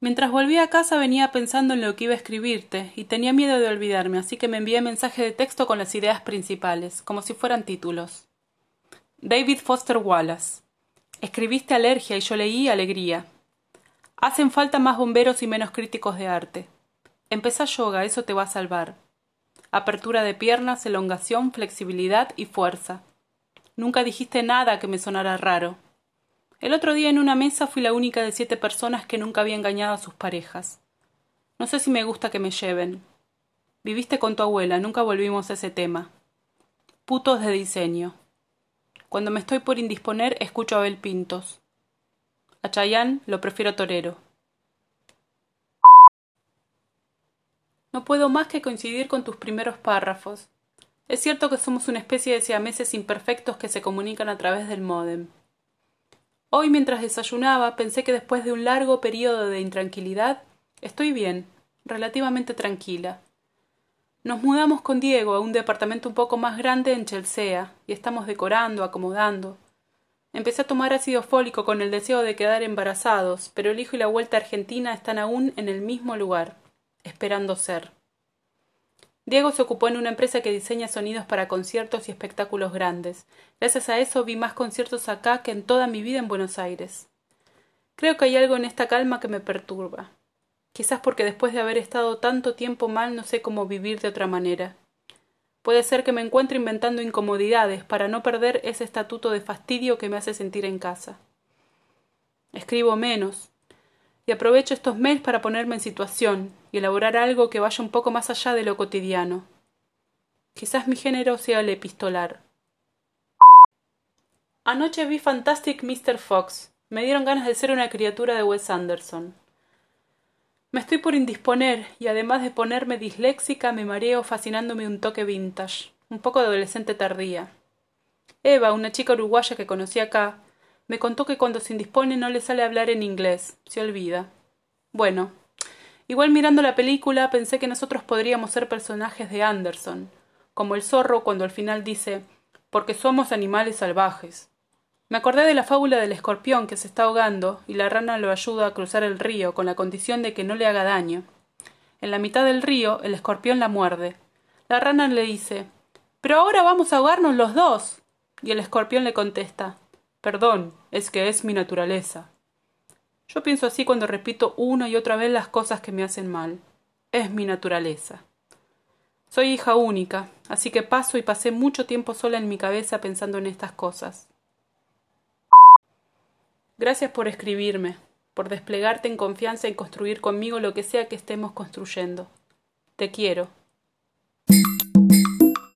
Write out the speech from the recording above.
Mientras volvía a casa venía pensando en lo que iba a escribirte y tenía miedo de olvidarme, así que me envié mensaje de texto con las ideas principales, como si fueran títulos. David Foster Wallace. Escribiste alergia y yo leí alegría. Hacen falta más bomberos y menos críticos de arte. Empezá yoga, eso te va a salvar. Apertura de piernas, elongación, flexibilidad y fuerza. Nunca dijiste nada que me sonara raro. El otro día en una mesa fui la única de siete personas que nunca había engañado a sus parejas. No sé si me gusta que me lleven. Viviste con tu abuela, nunca volvimos a ese tema. Putos de diseño. Cuando me estoy por indisponer, escucho a Abel Pintos. A Chayán lo prefiero torero. No puedo más que coincidir con tus primeros párrafos. Es cierto que somos una especie de siameses imperfectos que se comunican a través del módem. Hoy mientras desayunaba pensé que después de un largo periodo de intranquilidad estoy bien, relativamente tranquila. Nos mudamos con Diego a un departamento un poco más grande en Chelsea y estamos decorando, acomodando. Empecé a tomar ácido fólico con el deseo de quedar embarazados, pero el hijo y la vuelta a Argentina están aún en el mismo lugar, esperando ser. Diego se ocupó en una empresa que diseña sonidos para conciertos y espectáculos grandes. Gracias a eso vi más conciertos acá que en toda mi vida en Buenos Aires. Creo que hay algo en esta calma que me perturba. Quizás porque después de haber estado tanto tiempo mal no sé cómo vivir de otra manera. Puede ser que me encuentre inventando incomodidades para no perder ese estatuto de fastidio que me hace sentir en casa. Escribo menos, y aprovecho estos mails para ponerme en situación y elaborar algo que vaya un poco más allá de lo cotidiano. Quizás mi género sea el epistolar. Anoche vi Fantastic Mr. Fox. Me dieron ganas de ser una criatura de Wes Anderson. Me estoy por indisponer y además de ponerme disléxica me mareo fascinándome un toque vintage, un poco de adolescente tardía. Eva, una chica uruguaya que conocí acá, me contó que cuando se indispone no le sale hablar en inglés, se olvida. Bueno, igual mirando la película pensé que nosotros podríamos ser personajes de Anderson, como el zorro cuando al final dice porque somos animales salvajes. Me acordé de la fábula del escorpión que se está ahogando y la rana lo ayuda a cruzar el río con la condición de que no le haga daño. En la mitad del río el escorpión la muerde. La rana le dice Pero ahora vamos a ahogarnos los dos. Y el escorpión le contesta Perdón, es que es mi naturaleza. Yo pienso así cuando repito una y otra vez las cosas que me hacen mal. Es mi naturaleza. Soy hija única, así que paso y pasé mucho tiempo sola en mi cabeza pensando en estas cosas. Gracias por escribirme, por desplegarte en confianza y construir conmigo lo que sea que estemos construyendo. Te quiero.